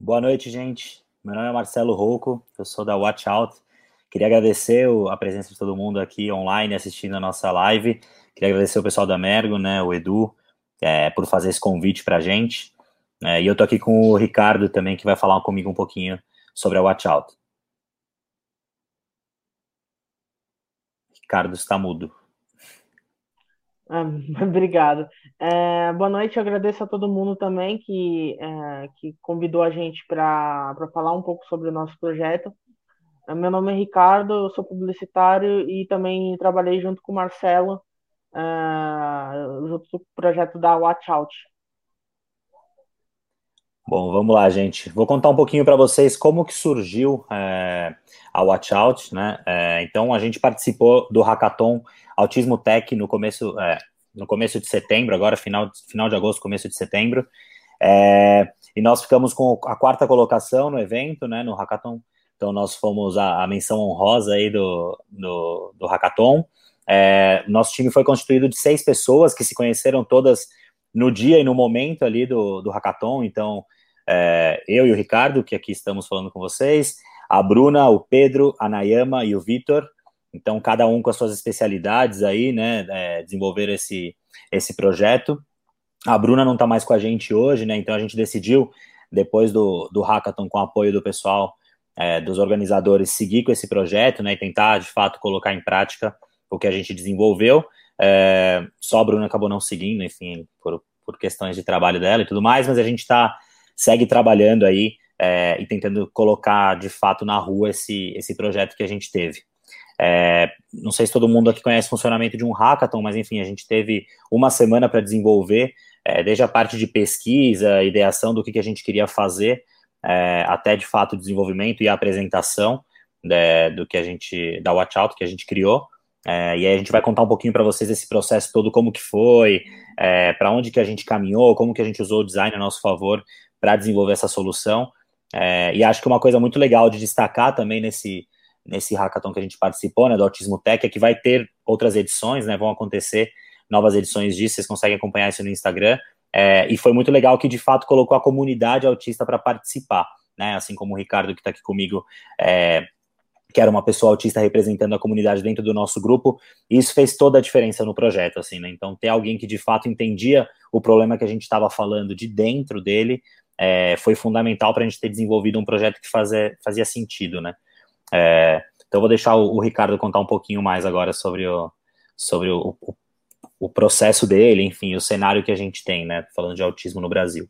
Boa noite, gente. Meu nome é Marcelo Rouco, eu sou da Watch Out. Queria agradecer a presença de todo mundo aqui online assistindo a nossa live. Queria agradecer o pessoal da Mergo, né, o Edu, é, por fazer esse convite para a gente. É, e eu tô aqui com o Ricardo também, que vai falar comigo um pouquinho sobre a Watch Out. Ricardo está mudo. Ah, obrigado. É, boa noite, eu agradeço a todo mundo também que, é, que convidou a gente para falar um pouco sobre o nosso projeto. É, meu nome é Ricardo, eu sou publicitário e também trabalhei junto com o Marcelo, é, junto com o projeto da Watch Out. Bom, vamos lá, gente. Vou contar um pouquinho para vocês como que surgiu é, a Watch Out, né? É, então, a gente participou do Hackathon Autismo Tech no começo, é, no começo de setembro, agora final, final de agosto, começo de setembro. É, e nós ficamos com a quarta colocação no evento, né? No Hackathon. Então, nós fomos a, a menção honrosa aí do, do, do Hackathon. É, nosso time foi constituído de seis pessoas que se conheceram todas no dia e no momento ali do, do hackathon. Então, é, eu e o Ricardo, que aqui estamos falando com vocês, a Bruna, o Pedro, a Nayama e o Vitor. Então, cada um com as suas especialidades aí, né, é, desenvolver esse, esse projeto. A Bruna não está mais com a gente hoje, né, então a gente decidiu, depois do, do hackathon, com o apoio do pessoal, é, dos organizadores, seguir com esse projeto, né, e tentar, de fato, colocar em prática o que a gente desenvolveu. É, só a Bruna acabou não seguindo, enfim, por, por questões de trabalho dela e tudo mais, mas a gente está segue trabalhando aí é, e tentando colocar de fato na rua esse, esse projeto que a gente teve. É, não sei se todo mundo aqui conhece o funcionamento de um hackathon, mas enfim, a gente teve uma semana para desenvolver, é, desde a parte de pesquisa, ideação do que, que a gente queria fazer, é, até de fato o desenvolvimento e a apresentação né, do que a gente, da Watch Out que a gente criou. É, e aí a gente vai contar um pouquinho para vocês esse processo todo, como que foi, é, para onde que a gente caminhou, como que a gente usou o design a nosso favor para desenvolver essa solução. É, e acho que uma coisa muito legal de destacar também nesse, nesse hackathon que a gente participou, né, do Autismo Tech, é que vai ter outras edições, né, vão acontecer novas edições disso, vocês conseguem acompanhar isso no Instagram. É, e foi muito legal que de fato colocou a comunidade autista para participar, né? Assim como o Ricardo que está aqui comigo, é, que era uma pessoa autista representando a comunidade dentro do nosso grupo, e isso fez toda a diferença no projeto, assim, né? Então ter alguém que de fato entendia o problema que a gente estava falando de dentro dele é, foi fundamental para a gente ter desenvolvido um projeto que fazia, fazia sentido, né? É, então, vou deixar o, o, Ricardo contar um pouquinho mais agora sobre o, sobre o, o, o, processo dele, enfim, o cenário que a gente tem, né? Falando de autismo no Brasil.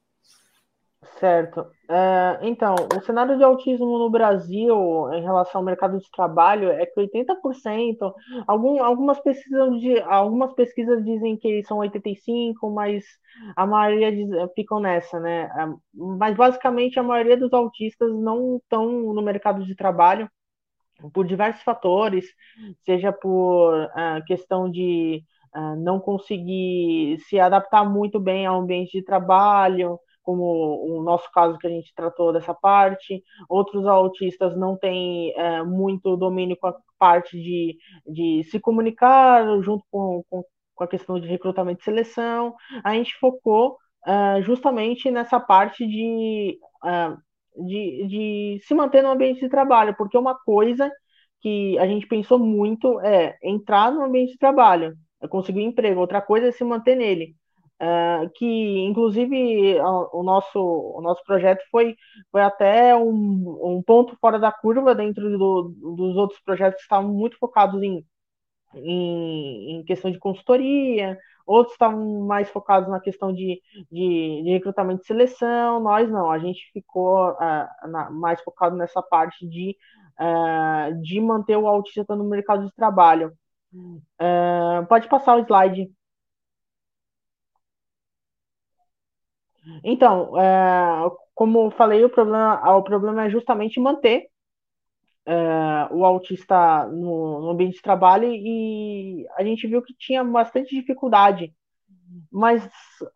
Certo. É, então, o cenário de autismo no Brasil em relação ao mercado de trabalho é que 80%, algum, algumas, pesquisas de, algumas pesquisas dizem que são 85%, mas a maioria diz, ficam nessa, né? É, mas basicamente a maioria dos autistas não estão no mercado de trabalho por diversos fatores, seja por uh, questão de uh, não conseguir se adaptar muito bem ao ambiente de trabalho, como o nosso caso que a gente tratou dessa parte. Outros autistas não têm é, muito domínio com a parte de, de se comunicar junto com, com, com, a questão de recrutamento e seleção. A gente focou é, justamente nessa parte de, é, de, de se manter no ambiente de trabalho, porque uma coisa que a gente pensou muito é entrar no ambiente de trabalho, é conseguir um emprego, outra coisa é se manter nele. Uh, que inclusive o nosso, o nosso projeto foi, foi até um, um ponto fora da curva dentro do, dos outros projetos que estavam muito focados em, em, em, questão de consultoria, outros estavam mais focados na questão de, de, de recrutamento e seleção, nós não, a gente ficou uh, na, mais focado nessa parte de, uh, de manter o autista no mercado de trabalho. pode passar o slide. Então, é, como eu falei, o problema, o problema é justamente manter é, o autista no, no, ambiente de trabalho e a gente viu que tinha bastante dificuldade. Mas,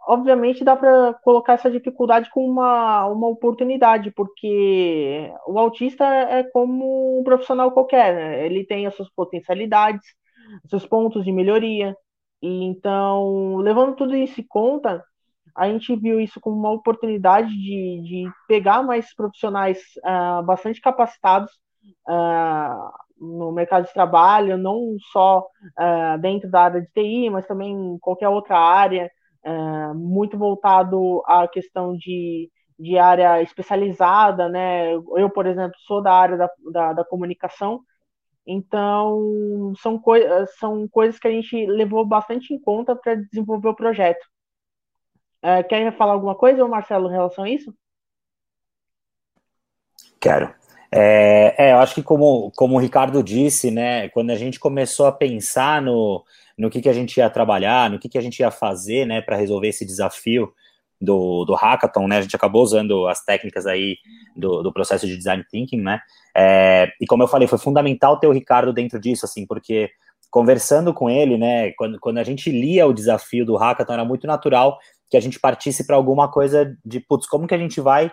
obviamente, dá para colocar essa dificuldade como uma, uma oportunidade, porque o autista é como um profissional qualquer, né? ele tem as suas potencialidades, seus pontos de melhoria. E, então, levando tudo isso em conta, a gente viu isso como uma oportunidade de, de pegar mais profissionais uh, bastante capacitados uh, no mercado de trabalho, não só uh, dentro da área de TI, mas também em qualquer outra área, muito voltado à questão de, de área especializada, né? Eu, por exemplo, sou da área da, da, da comunicação, então são, coi são coisas que a gente levou bastante em conta para desenvolver o projeto. Uh, quer falar alguma coisa, Marcelo, em relação a isso? Quero. É, é, eu acho que como, como o Ricardo disse, né, quando a gente começou a pensar no, no que, que a gente ia trabalhar, no que, que a gente ia fazer, né, para resolver esse desafio do, do hackathon, né, a gente acabou usando as técnicas aí do, do processo de design thinking, né, é, e como eu falei, foi fundamental ter o Ricardo dentro disso, assim, porque conversando com ele, né, quando, quando a gente lia o desafio do hackathon, era muito natural que a gente partisse para alguma coisa de, putz, como que a gente vai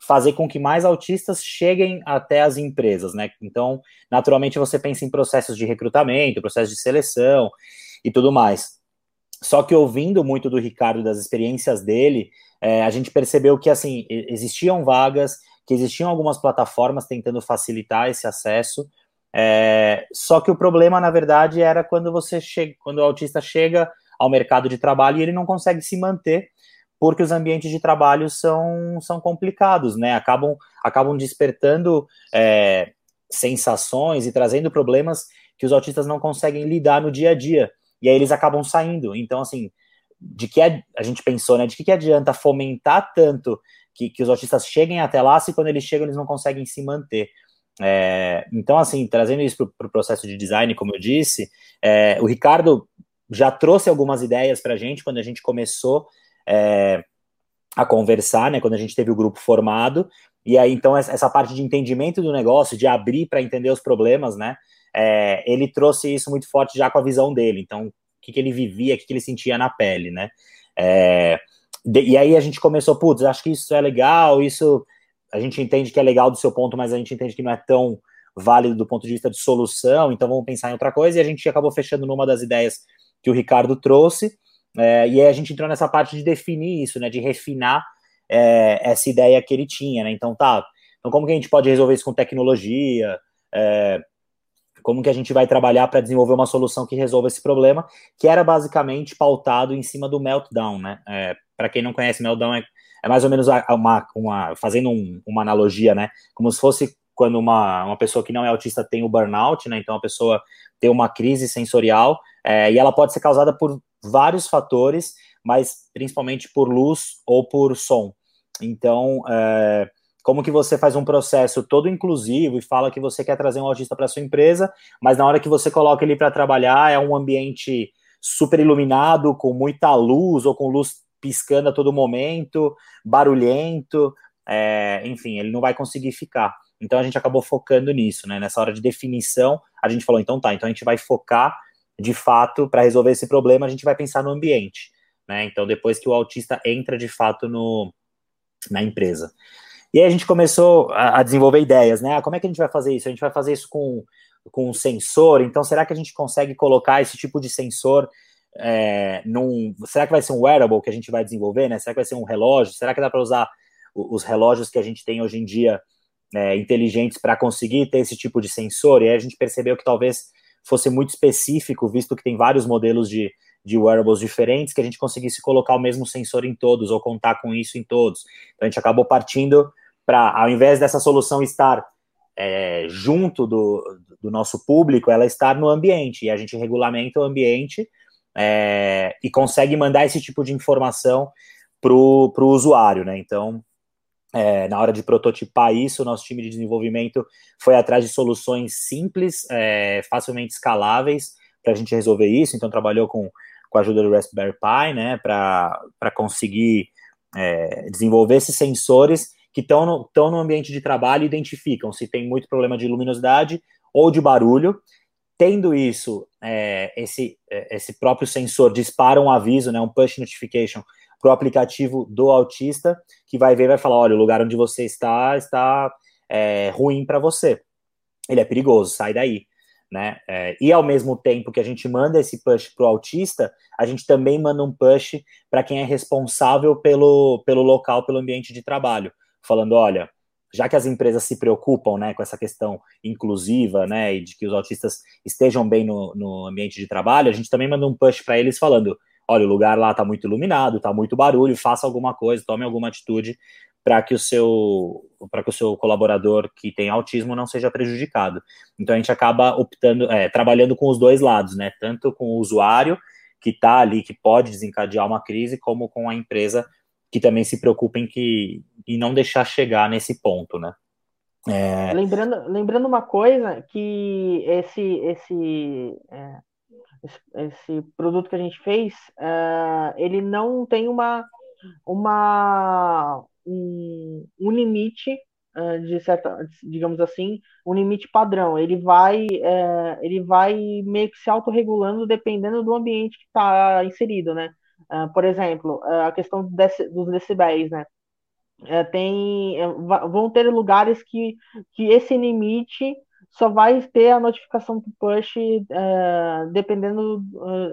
fazer com que mais autistas cheguem até as empresas, né? Então, naturalmente, você pensa em processos de recrutamento, processos de seleção e tudo mais. Só que ouvindo muito do Ricardo, das experiências dele, é, a gente percebeu que, assim, existiam vagas, que existiam algumas plataformas tentando facilitar esse acesso, é, só que o problema, na verdade, era quando você chega, quando o autista chega ao mercado de trabalho e ele não consegue se manter porque os ambientes de trabalho são, são complicados, né? Acabam, acabam despertando é, sensações e trazendo problemas que os autistas não conseguem lidar no dia a dia. E aí eles acabam saindo. Então, assim, de que a, a gente pensou, né? De que, que adianta fomentar tanto que, que os autistas cheguem até lá se quando eles chegam eles não conseguem se manter? É, então, assim, trazendo isso para o pro processo de design, como eu disse, é, o Ricardo já trouxe algumas ideias para a gente quando a gente começou é, a conversar, né? Quando a gente teve o grupo formado. E aí, então, essa parte de entendimento do negócio, de abrir para entender os problemas, né? É, ele trouxe isso muito forte já com a visão dele. Então, o que, que ele vivia, o que, que ele sentia na pele, né? É, de, e aí a gente começou, putz, acho que isso é legal, isso a gente entende que é legal do seu ponto, mas a gente entende que não é tão válido do ponto de vista de solução, então vamos pensar em outra coisa, e a gente acabou fechando numa das ideias que o Ricardo trouxe, é, e aí a gente entrou nessa parte de definir isso, né, de refinar é, essa ideia que ele tinha, né, então tá, então como que a gente pode resolver isso com tecnologia, é, como que a gente vai trabalhar para desenvolver uma solução que resolva esse problema, que era basicamente pautado em cima do Meltdown, né, é, para quem não conhece, Meltdown é, é mais ou menos uma, uma fazendo um, uma analogia, né, como se fosse quando uma, uma pessoa que não é autista tem o burnout, né? Então a pessoa tem uma crise sensorial é, e ela pode ser causada por vários fatores, mas principalmente por luz ou por som. Então, é, como que você faz um processo todo inclusivo e fala que você quer trazer um autista para sua empresa, mas na hora que você coloca ele para trabalhar é um ambiente super iluminado, com muita luz ou com luz piscando a todo momento, barulhento, é, enfim, ele não vai conseguir ficar. Então a gente acabou focando nisso, né? Nessa hora de definição, a gente falou, então tá, então a gente vai focar de fato para resolver esse problema, a gente vai pensar no ambiente, né? Então depois que o autista entra de fato no, na empresa. E aí a gente começou a, a desenvolver ideias, né? Ah, como é que a gente vai fazer isso? A gente vai fazer isso com, com um sensor, então será que a gente consegue colocar esse tipo de sensor é, num. Será que vai ser um wearable que a gente vai desenvolver, né? Será que vai ser um relógio? Será que dá para usar os relógios que a gente tem hoje em dia é, inteligentes para conseguir ter esse tipo de sensor, e aí a gente percebeu que talvez fosse muito específico, visto que tem vários modelos de, de wearables diferentes, que a gente conseguisse colocar o mesmo sensor em todos, ou contar com isso em todos. Então a gente acabou partindo para, ao invés dessa solução estar é, junto do, do nosso público, ela estar no ambiente, e a gente regulamenta o ambiente é, e consegue mandar esse tipo de informação para o usuário, né? Então, é, na hora de prototipar isso, o nosso time de desenvolvimento foi atrás de soluções simples, é, facilmente escaláveis para a gente resolver isso. Então, trabalhou com, com a ajuda do Raspberry Pi, né, para conseguir é, desenvolver esses sensores que estão no, no ambiente de trabalho e identificam se tem muito problema de luminosidade ou de barulho. Tendo isso, é, esse, é, esse próprio sensor dispara um aviso, né, um push notification para o aplicativo do autista, que vai ver e vai falar: olha, o lugar onde você está está é, ruim para você. Ele é perigoso, sai daí. né? É, e ao mesmo tempo que a gente manda esse push para o autista, a gente também manda um push para quem é responsável pelo, pelo local, pelo ambiente de trabalho, falando, olha, já que as empresas se preocupam, né, com essa questão inclusiva, né, e de que os autistas estejam bem no, no ambiente de trabalho, a gente também manda um push para eles falando, olha, o lugar lá está muito iluminado, está muito barulho, faça alguma coisa, tome alguma atitude para que o seu para que o seu colaborador que tem autismo não seja prejudicado. Então a gente acaba optando, é, trabalhando com os dois lados, né? Tanto com o usuário que está ali, que pode desencadear uma crise, como com a empresa que também se preocupa em que em não deixar chegar nesse ponto, né? É... Lembrando, lembrando uma coisa que esse esse, é, esse, produto que a gente fez, uh, ele não tem uma uma um, um limite uh, de certa, digamos assim, um limite padrão. Ele vai, uh, ele vai meio que se autorregulando dependendo do ambiente que está inserido, né? Por exemplo, a questão dos decibéis, né? tem, vão ter lugares que, que esse limite só vai ter a notificação do push dependendo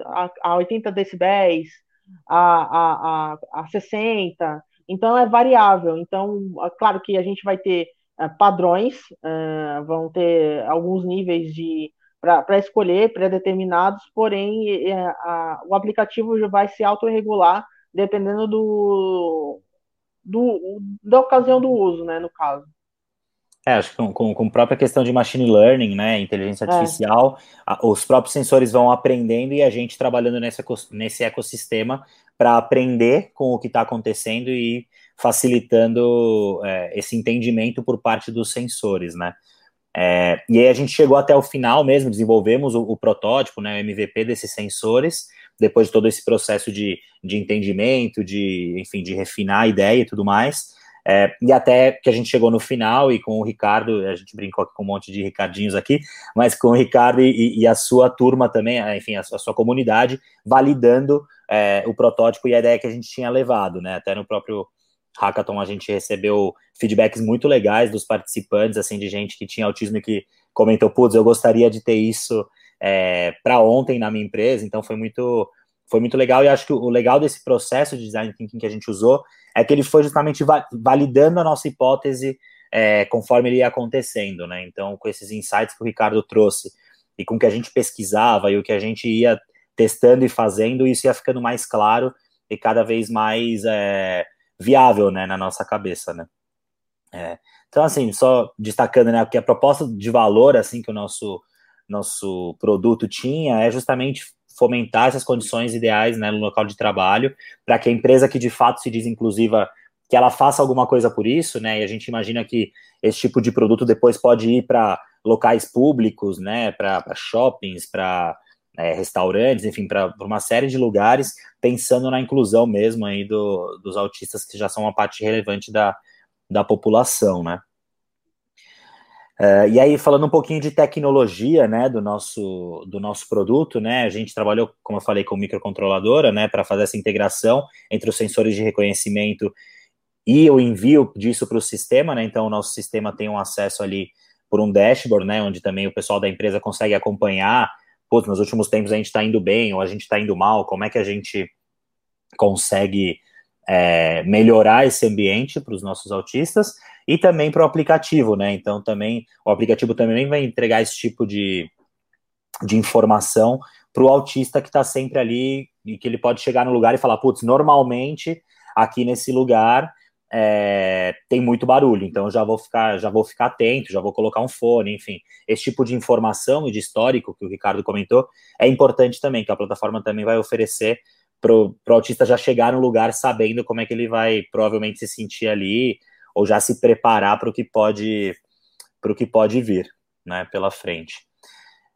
a, a 80 decibéis, a, a, a, a 60, então é variável. Então, é claro que a gente vai ter uh, padrões, uh, vão ter alguns níveis de para escolher pré-determinados, porém uh, o aplicativo já vai se autorregular dependendo do, do, da ocasião do uso, né, no caso. É, acho que com, com, própria questão de machine learning, né, inteligência é. artificial, é. a, os próprios sensores vão aprendendo e a gente trabalhando nesse, nesse ecossistema para aprender com o que está acontecendo e facilitando é, esse entendimento por parte dos sensores, né? É, e aí a gente chegou até o final mesmo, desenvolvemos o, o, protótipo, né, o MVP desses sensores, depois de todo esse processo de, de entendimento, de, enfim, de refinar a ideia e tudo mais, é, e até que a gente chegou no final e com o Ricardo, a gente brincou com um monte de Ricardinhos aqui, mas com o Ricardo e, e a sua turma também, enfim, a, a sua comunidade, validando é, o protótipo e a ideia que a gente tinha levado, né? Até no próprio hackathon a gente recebeu feedbacks muito legais dos participantes, assim, de gente que tinha autismo e que comentou, putz, eu gostaria de ter isso é, para ontem na minha empresa, então foi muito foi muito legal e acho que o legal desse processo de design thinking que a gente usou é que ele foi justamente validando a nossa hipótese é, conforme ele ia acontecendo, né? Então, com esses insights que o Ricardo trouxe e com o que a gente pesquisava e o que a gente ia testando e fazendo, isso ia ficando mais claro e cada vez mais é, viável, né, na nossa cabeça, né? É, então, assim, só destacando, né, que a proposta de valor, assim, que o nosso, nosso produto tinha é justamente fomentar essas condições ideais, né, no local de trabalho, para que a empresa que de fato se diz inclusiva, que ela faça alguma coisa por isso, né, e a gente imagina que esse tipo de produto depois pode ir para locais públicos, né, para shoppings, para é, restaurantes, enfim, para uma série de lugares, pensando na inclusão mesmo aí do, dos autistas, que já são uma parte relevante da, da população, né? Uh, e aí, falando um pouquinho de tecnologia, né, do nosso, do nosso produto, né, a gente trabalhou, como eu falei, com microcontroladora, né, para fazer essa integração entre os sensores de reconhecimento e o envio disso para o sistema, né, então o nosso sistema tem um acesso ali por um dashboard, né, onde também o pessoal da empresa consegue acompanhar nos últimos tempos a gente está indo bem ou a gente está indo mal, como é que a gente consegue é, melhorar esse ambiente para os nossos autistas e também para o aplicativo, né? Então também o aplicativo também vai entregar esse tipo de, de informação para o autista que está sempre ali e que ele pode chegar no lugar e falar, putz, normalmente aqui nesse lugar é, tem muito barulho, então já vou ficar, já vou ficar atento, já vou colocar um fone, enfim, esse tipo de informação e de histórico que o Ricardo comentou é importante também, que a plataforma também vai oferecer para o autista já chegar no lugar sabendo como é que ele vai provavelmente se sentir ali ou já se preparar para o que pode para o que pode vir, né, pela frente.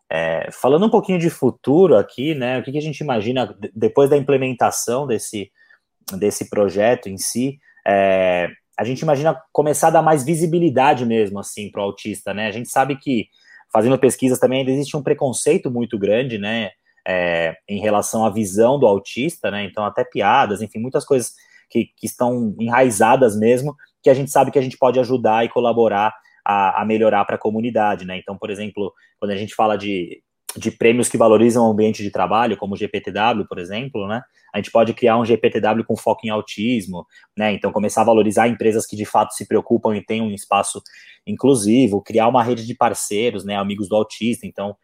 É, falando um pouquinho de futuro aqui, né, o que, que a gente imagina depois da implementação desse desse projeto em si? é, a gente imagina começar a dar mais visibilidade mesmo, assim, para o autista, né? A gente sabe que, fazendo pesquisas também, ainda existe um preconceito muito grande, né, é, em relação à visão do autista, né? Então, até piadas, enfim, muitas coisas que, que estão enraizadas mesmo, que a gente sabe que a gente pode ajudar e colaborar a, a melhorar para a comunidade, né? Então, por exemplo, quando a gente fala de, de prêmios que valorizam o ambiente de trabalho, como o GPTW, por exemplo, né? A gente pode criar um GPTW com foco em autismo, né? Então, começar a valorizar empresas que de fato se preocupam e têm um espaço inclusivo, criar uma rede de parceiros, né? Amigos do autista. Então,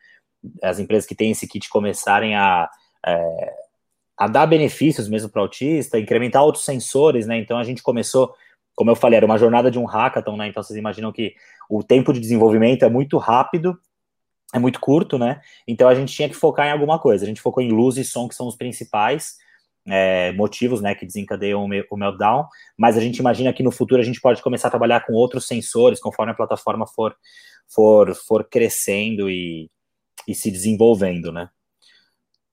as empresas que têm esse kit começarem a. É, a dar benefícios mesmo para o autista, incrementar outros sensores, né? Então a gente começou, como eu falei, era uma jornada de um hackathon, né? Então vocês imaginam que o tempo de desenvolvimento é muito rápido, é muito curto, né? Então a gente tinha que focar em alguma coisa. A gente focou em luz e som, que são os principais é, motivos, né, que desencadeiam o meltdown. Mas a gente imagina que no futuro a gente pode começar a trabalhar com outros sensores, conforme a plataforma for for, for crescendo e, e se desenvolvendo, né?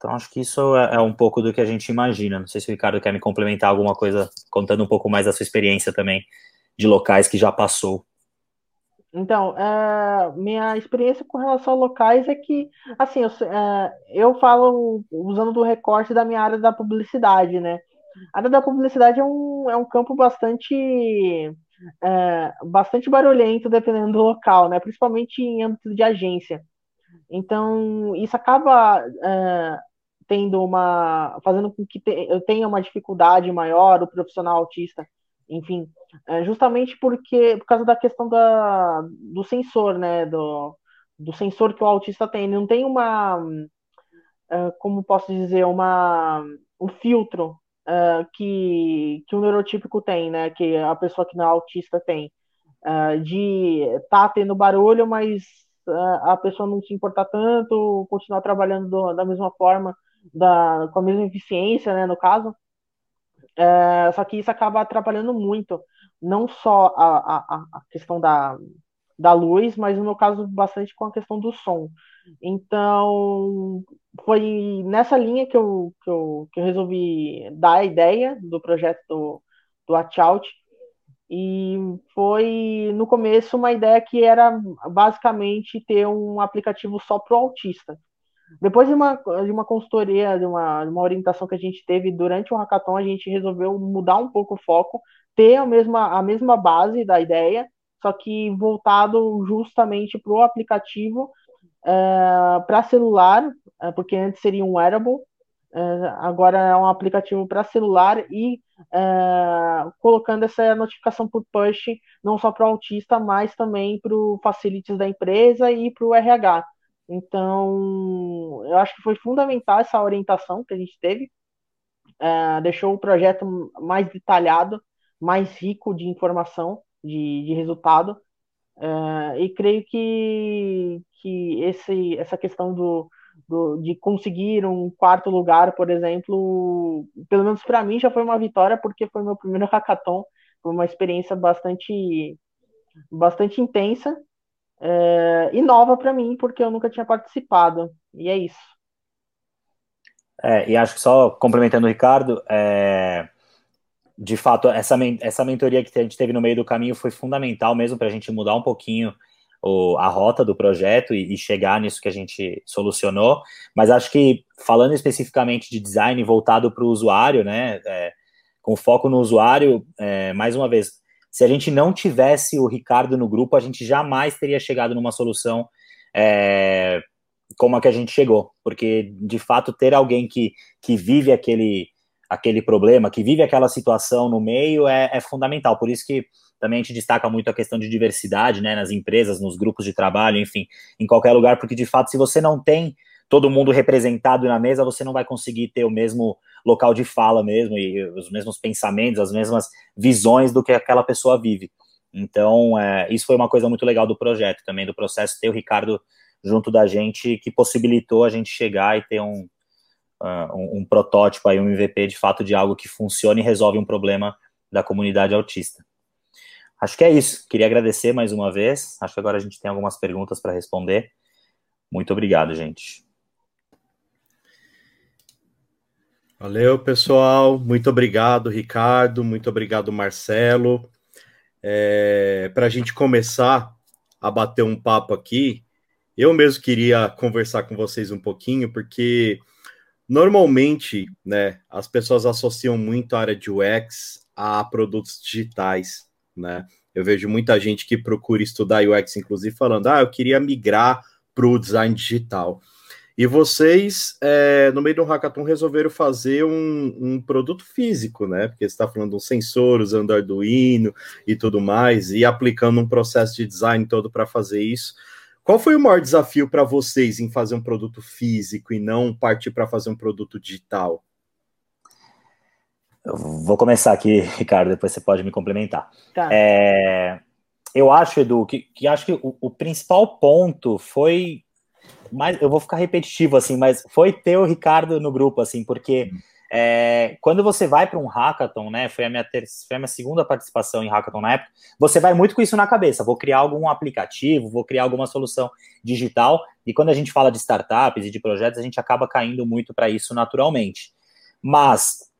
Então, acho que isso é, é, um pouco do que a gente imagina. Não sei se o Ricardo quer me complementar alguma coisa, contando um pouco mais da sua experiência também de locais que já passou. Então, é, minha experiência com relação a locais é que, assim, eu, é, eu falo usando do recorte da minha área da publicidade, né? A área da publicidade é um, é um campo bastante, é, bastante barulhento, dependendo do local, né? Principalmente em âmbito de agência. Então, isso acaba é, tendo uma. fazendo com que te, eu tenha uma dificuldade maior, o profissional autista, enfim, é, justamente porque por causa da questão da, do sensor, né? Do, do sensor que o autista tem. Ele não tem uma. É, como posso dizer, uma, um filtro é, que, que o neurotípico tem, né? Que a pessoa que não é autista tem. É, de tá tendo barulho, mas a pessoa não se importar tanto, continuar trabalhando do, da mesma forma da, com a mesma eficiência, né, no caso. É, só que isso acaba atrapalhando muito, não só a, a, a questão da, da luz, mas no meu caso bastante com a questão do som. Então, foi nessa linha que eu, que eu, que eu resolvi dar a ideia do projeto do, do Watch Out. E foi no começo uma ideia que era basicamente ter um aplicativo só para o autista. Depois de uma, de uma consultoria, de uma, de uma orientação que a gente teve durante o hackathon, a gente resolveu mudar um pouco o foco, ter a mesma, a mesma base da ideia, só que voltado justamente para o aplicativo é, para celular, é, porque antes seria um wearable, agora é um aplicativo para celular e é, colocando essa notificação por push não só para o autista, mas também para o facilities da empresa e para o RH. Então, eu acho que foi fundamental essa orientação que a gente teve. É, deixou o projeto mais detalhado, mais rico de informação, de, de resultado. É, e creio que, que esse, essa questão do, do, de conseguir um quarto lugar, por exemplo, pelo menos para mim já foi uma vitória, porque foi meu primeiro hackathon. Foi uma experiência bastante, bastante intensa é, e nova para mim, porque eu nunca tinha participado. E é isso. É, e acho que só complementando o Ricardo, é, de fato, essa, essa mentoria que a gente teve no meio do caminho foi fundamental mesmo para a gente mudar um pouquinho o, a rota do projeto e, e, chegar nisso que a gente solucionou. Mas acho que, falando especificamente de design voltado para o usuário, né, é, com foco no usuário, é, mais uma vez, se a gente não tivesse o Ricardo no grupo, a gente jamais teria chegado numa solução é, como a que a gente chegou, porque de fato ter alguém que, que vive aquele, aquele problema, que vive aquela situação no meio é, é fundamental. Por isso que também a gente destaca muito a questão de diversidade né, nas empresas, nos grupos de trabalho, enfim, em qualquer lugar, porque de fato, se você não tem todo mundo representado na mesa, você não vai conseguir ter o mesmo local de fala mesmo, e os mesmos pensamentos, as mesmas visões do que aquela pessoa vive. Então, é, isso foi uma coisa muito legal do projeto também, do processo, ter o Ricardo junto da gente, que possibilitou a gente chegar e ter um, uh, um, um, protótipo aí, um MVP de fato de algo que funciona e resolve um problema da comunidade autista. Acho que é isso. Queria agradecer mais uma vez. Acho que agora a gente tem algumas perguntas para responder. Muito obrigado, gente. Valeu, pessoal. Muito obrigado, Ricardo. Muito obrigado, Marcelo. É, Para a gente começar a bater um papo aqui, eu mesmo queria conversar com vocês um pouquinho, porque normalmente né, as pessoas associam muito a área de UX a produtos digitais, né? Eu vejo muita gente que procura estudar UX, inclusive, falando: ah, eu queria migrar para o design digital. E vocês, é, no meio do hackathon, resolveram fazer um, um produto físico, né? Porque você está falando de um sensor, usando Arduino e tudo mais, e aplicando um processo de design todo para fazer isso. Qual foi o maior desafio para vocês em fazer um produto físico e não partir para fazer um produto digital? Eu vou começar aqui, Ricardo, depois você pode me complementar. Tá. É, eu acho, Edu, que, que acho que o, o principal ponto foi mais, eu vou ficar repetitivo, assim, mas foi ter o Ricardo no grupo, assim, porque é, quando você vai para um hackathon, né, foi a, minha ter, foi a minha segunda participação em hackathon na época, você vai muito com isso na cabeça, vou criar algum aplicativo, vou criar alguma solução digital, e quando a gente fala de startups e de projetos, a gente acaba caindo muito para isso naturalmente. Mas,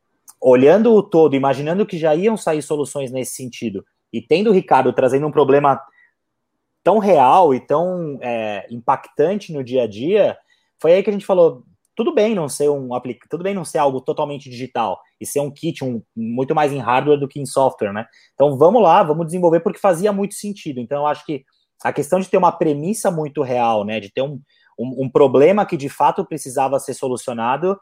olhando o todo, imaginando que já iam sair soluções nesse sentido, e tendo o Ricardo trazendo um problema tão real e tão é, impactante no dia a dia, foi aí que a gente falou, tudo bem não ser um tudo bem não ser algo totalmente digital e ser um kit um, muito mais em hardware do que em software, né? Então vamos lá, vamos desenvolver porque fazia muito sentido. Então eu acho que a questão de ter uma premissa muito real, né, de ter um, um, um problema que de fato precisava ser solucionado,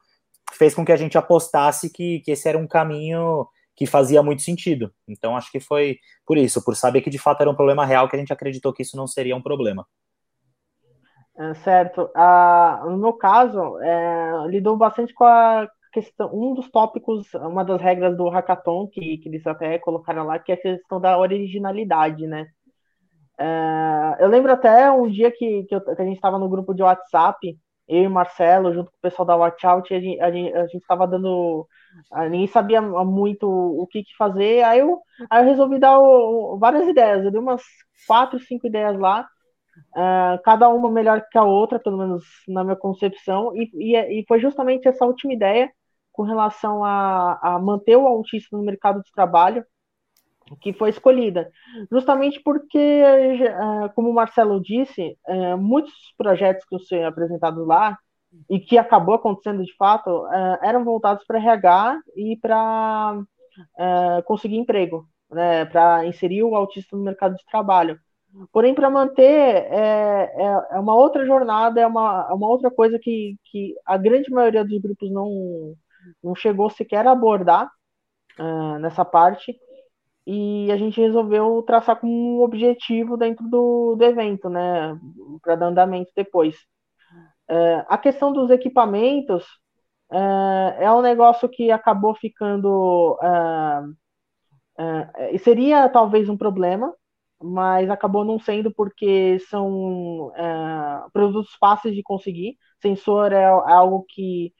fez com que a gente apostasse que, que esse era um caminho que fazia muito sentido. Então, acho que foi por isso, por saber que de fato era um problema real, que a gente acreditou que isso não seria um problema. É, certo. Ah, no meu caso, é, lidou bastante com a questão, um dos tópicos, uma das regras do hackathon, que, que eles até colocaram lá, que é a questão da originalidade, né? É, eu lembro até um dia que, que, eu, que a gente estava no grupo de WhatsApp, eu e Marcelo, junto com o pessoal da Watch Out, a gente, a gente, dando ninguém sabia muito o que, que fazer. Aí eu, aí eu resolvi dar o, várias ideias. Eu dei umas quatro, cinco ideias lá, uh, cada uma melhor que a outra, pelo menos na minha concepção. E, e, e foi justamente essa última ideia com relação a, a manter o autista no mercado de trabalho que foi escolhida. Justamente porque, ah, como o Marcelo disse, eh, muitos projetos que são apresentados lá e que acabou acontecendo de fato, uh, eram voltados para RH e para conseguir emprego, né, para inserir o autista no mercado de trabalho. Porém, para manter, é, é, é, uma outra jornada, é uma, é uma outra coisa que, que a grande maioria dos grupos não, não chegou sequer a abordar uh, nessa parte, e a gente resolveu traçar como um objetivo dentro do, do evento, né, para dar andamento depois. É, a questão dos equipamentos é, é, um negócio que acabou ficando. É, é, seria talvez um problema, mas acabou não sendo porque são é, produtos fáceis de conseguir. Sensor é, algo que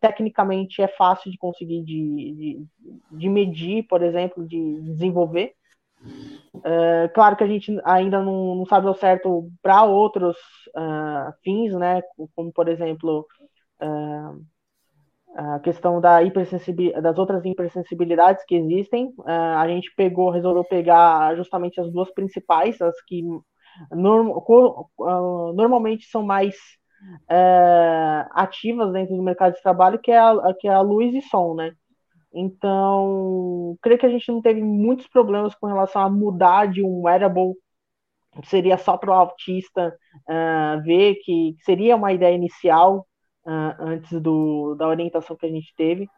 tecnicamente é fácil de conseguir de, de, de medir, por exemplo, de desenvolver. É, claro que a gente ainda não, não sabe ao certo para outros uh, fins, né? Como, por exemplo, a questão da das outras hipersensibilidades que existem. A gente pegou, resolveu pegar justamente as duas principais, as que norm, normalmente são mais ativas dentro do mercado de trabalho, que é a, que é a luz e som, né? Então, creio que a gente não teve muitos problemas com relação a mudar de um wearable que seria só para o autista uh, ver, que, seria uma ideia inicial uh, antes do, da orientação que a gente teve,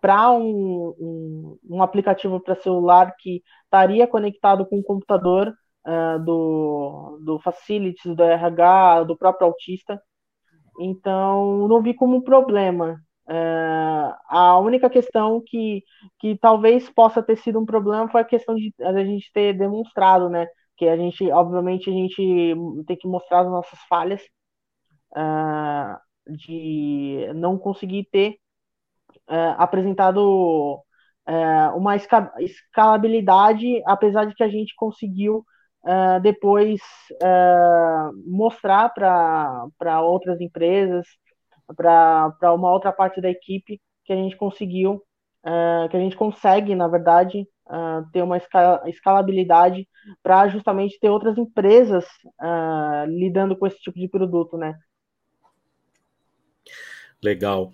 para um, um, um, aplicativo para celular que estaria conectado com o computador uh, do, do Facilities, do RH, do próprio autista. Então, não vi como um problema. Uh, a única questão que, que talvez possa ter sido um problema foi a questão de a gente ter demonstrado, né? Que a gente, obviamente, a gente tem que mostrar as nossas falhas uh, de não conseguir ter uh, apresentado uma escalabilidade, apesar de que a gente conseguiu depois mostrar para outras empresas para uma outra parte da equipe que a gente conseguiu, uh, que a gente consegue, na verdade, uh, ter uma escalabilidade para justamente ter outras empresas uh, lidando com esse tipo de produto, né? Legal.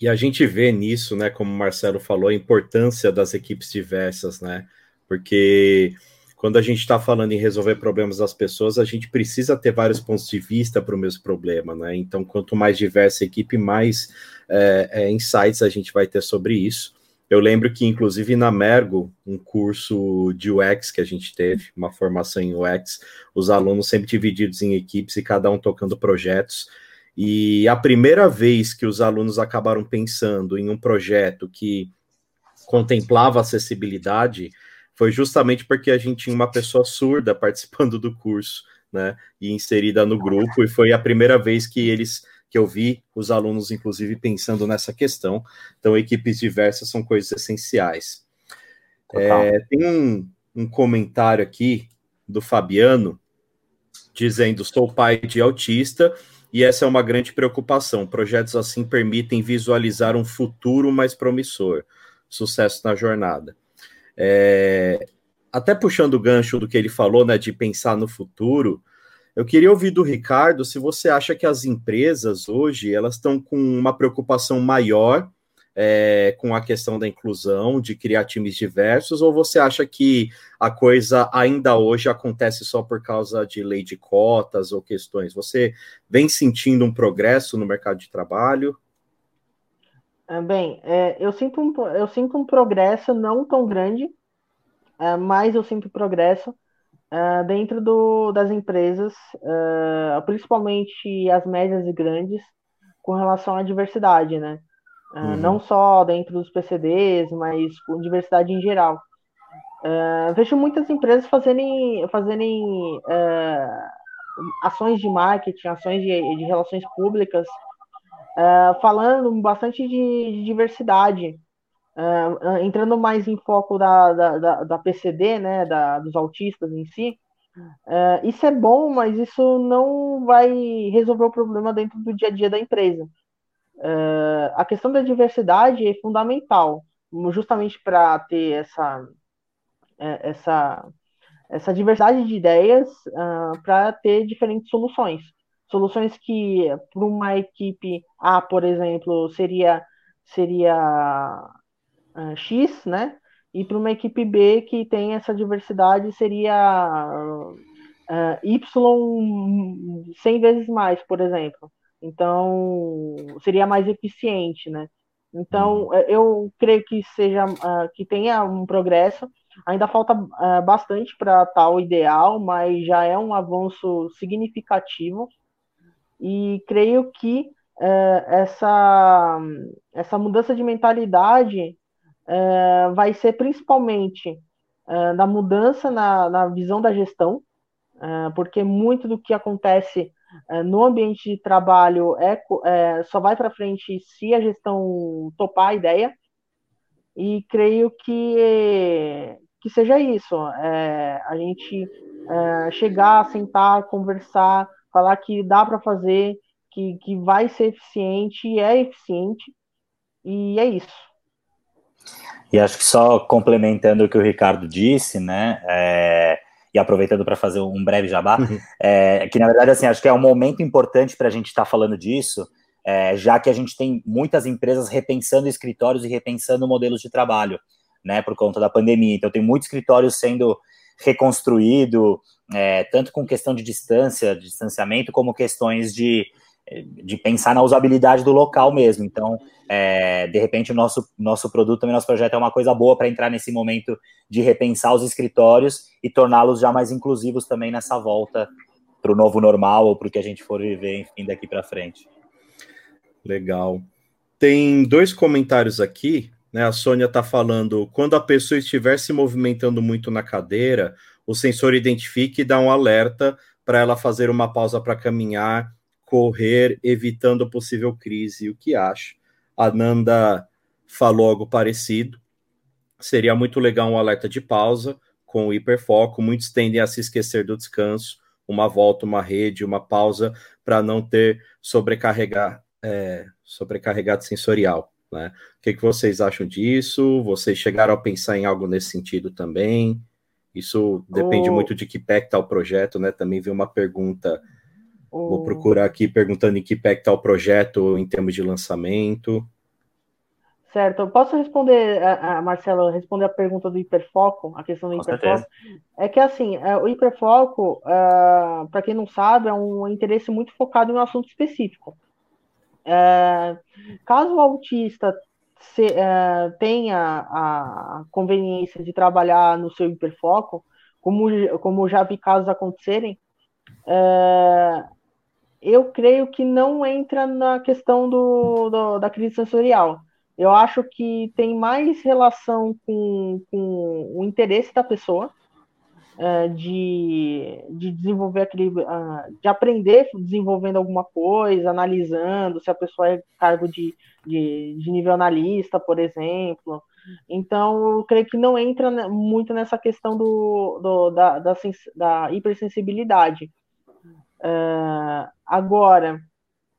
E a gente vê nisso, né, como o Marcelo falou, a importância das equipes diversas, né? Porque quando a gente está falando em resolver problemas das pessoas, a gente precisa ter vários pontos de vista para o mesmo problema, né? Então, quanto mais diversa a equipe, mais é, é, insights a gente vai ter sobre isso. Eu lembro que, inclusive, na Mergo, um curso de UX que a gente teve, uma formação em UX, os alunos sempre divididos em equipes e cada um tocando projetos. E a primeira vez que os alunos acabaram pensando em um projeto que contemplava acessibilidade, foi justamente porque a gente tinha uma pessoa surda participando do curso, né, e inserida no grupo, e foi a primeira vez que eles que eu vi os alunos, inclusive, pensando nessa questão. Então, equipes diversas são coisas essenciais. É, tem um, um comentário aqui do Fabiano dizendo: sou pai de autista e essa é uma grande preocupação. Projetos assim permitem visualizar um futuro mais promissor. Sucesso na jornada. É, até puxando o gancho do que ele falou, né, de pensar no futuro, eu queria ouvir do Ricardo se você acha que as empresas hoje elas estão com uma preocupação maior é, com a questão da inclusão, de criar times diversos, ou você acha que a coisa ainda hoje acontece só por causa de lei de cotas ou questões? Você vem sentindo um progresso no mercado de trabalho? É, bem, é, eu, sinto um, eu sinto um progresso não tão grande, é, mas eu sinto progresso é, dentro do, das empresas, é, principalmente as médias e grandes, com relação à diversidade, né? É, uhum. Não só dentro dos PCDs, mas com diversidade em geral. vejo muitas empresas fazerem, fazerem ações de marketing, ações de, de relações públicas uh, falando bastante de, de diversidade, uh, entrando mais em foco da, da, da, da PCD, né, da, dos autistas em si. Uh, isso é bom, mas isso não vai resolver o problema dentro do dia a dia da empresa. a questão da diversidade é fundamental, justamente para ter essa, essa, essa diversidade de ideias, para ter diferentes soluções soluções que para uma equipe A, por exemplo, seria seria uh, X, né? E para uma equipe B que tem essa diversidade seria uh, Y 100 vezes mais, por exemplo. Então, seria mais eficiente, né? Então, uhum. eu creio que seja uh, que tenha um progresso. Ainda falta uh, bastante para tal ideal, mas já é um avanço significativo e creio que é, essa, essa mudança de mentalidade é, vai ser principalmente é, na mudança na, na visão da gestão, é, porque muito do que acontece é, no ambiente de trabalho é, é só vai para frente se a gestão topar a ideia, e creio que, que seja isso, a gente chegar, sentar, conversar, falar que dá para fazer, que, que vai ser eficiente e é eficiente, e é isso. E acho que só complementando o que o Ricardo disse, né, é, e aproveitando para fazer um breve jabá, uhum. é, que na verdade, assim, acho que é um momento importante para a gente estar tá falando disso, é, já que a gente tem muitas empresas repensando escritórios e repensando modelos de trabalho, né, por conta da pandemia. Então, tem muitos escritórios sendo reconstruído, é, tanto com questão de distância, de distanciamento, como questões de, de pensar na usabilidade do local mesmo. Então, é, de repente, o nosso, nosso produto, também nosso projeto é uma coisa boa para entrar nesse momento de repensar os escritórios e torná-los já mais inclusivos também nessa volta para o novo normal ou para o que a gente for viver, enfim, daqui para frente. Legal. Tem dois comentários aqui, né? A Sônia está falando, quando a pessoa estiver se movimentando muito na cadeira, o sensor identifica e dá um alerta para ela fazer uma pausa para caminhar, correr, evitando possível crise. O que acha? A Nanda falou algo parecido. Seria muito legal um alerta de pausa com hiperfoco. Muitos tendem a se esquecer do descanso, uma volta, uma rede, uma pausa para não ter sobrecarregar, é, sobrecarregado sensorial. Né? O que, que vocês acham disso? Vocês chegaram a pensar em algo nesse sentido também? Isso depende oh. muito de que pé está o projeto, né? Também vi uma pergunta, oh. vou procurar aqui perguntando em que pé está o projeto em termos de lançamento. Certo, eu posso responder, a, a Marcelo, responder a pergunta do hiperfoco, a questão do Com hiperfoco. certeza. É que assim, é, o hiperfoco, uh, para quem não sabe, é um interesse muito focado em um assunto específico. É, caso o autista se, é, tenha a conveniência de trabalhar no seu hiperfoco, como, como já vi casos acontecerem, é, eu creio que não entra na questão do, do, da crise sensorial. Eu acho que tem mais relação com, com o interesse da pessoa, é, de, de desenvolver aquele. Uh, de aprender desenvolvendo alguma coisa, analisando se a pessoa é cargo de, de, de nível analista, por exemplo. Então, eu creio que não entra muito nessa questão do, do da, da, da hipersensibilidade. Uh, agora,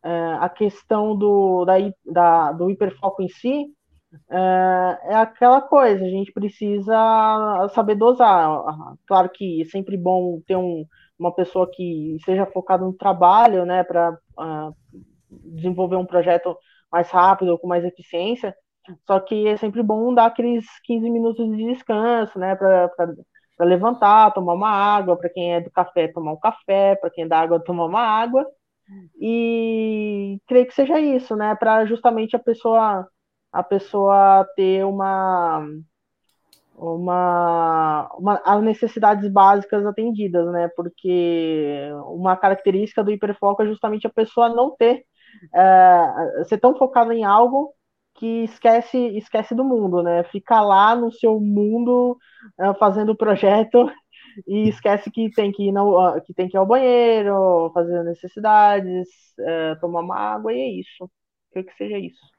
uh, a questão do, da, da, do hiperfoco em si, é, é aquela coisa, a gente precisa saber dosar. Claro que é sempre bom ter um, uma pessoa que seja focada no trabalho, né, para uh, ah, desenvolver um projeto mais rápido, com mais eficiência. Só que é sempre bom dar aqueles 15 minutos de descanso, né, para levantar, tomar uma água, para quem é do café, tomar um café, para quem é da água, tomar uma água. E creio que seja isso, né, para justamente a pessoa a pessoa ter uma uma, uma as necessidades básicas atendidas, né? Porque uma característica do hiperfoco é justamente a pessoa não ter é, ser tão focada em algo que esquece esquece do mundo, né? Fica lá no seu mundo é, fazendo o projeto e esquece que tem que ir no, que tem que ir ao banheiro, fazer necessidades, é, tomar uma água e é isso. Creio que seja isso.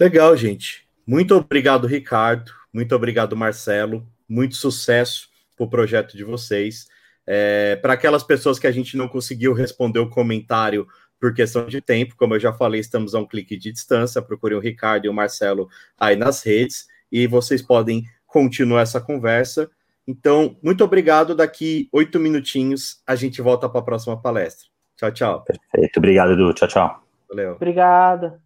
Legal, gente. Muito obrigado, Ricardo. Muito obrigado, Marcelo. Muito sucesso para o projeto de vocês. É, para aquelas pessoas que a gente não conseguiu responder o comentário por questão de tempo, como eu já falei, estamos a um clique de distância. Procurem o Ricardo e o Marcelo aí nas redes e vocês podem continuar essa conversa. Então, muito obrigado. Daqui oito minutinhos a gente volta para a próxima palestra. Tchau, tchau. Perfeito. Obrigado, Edu. Tchau, tchau. Valeu. Obrigada.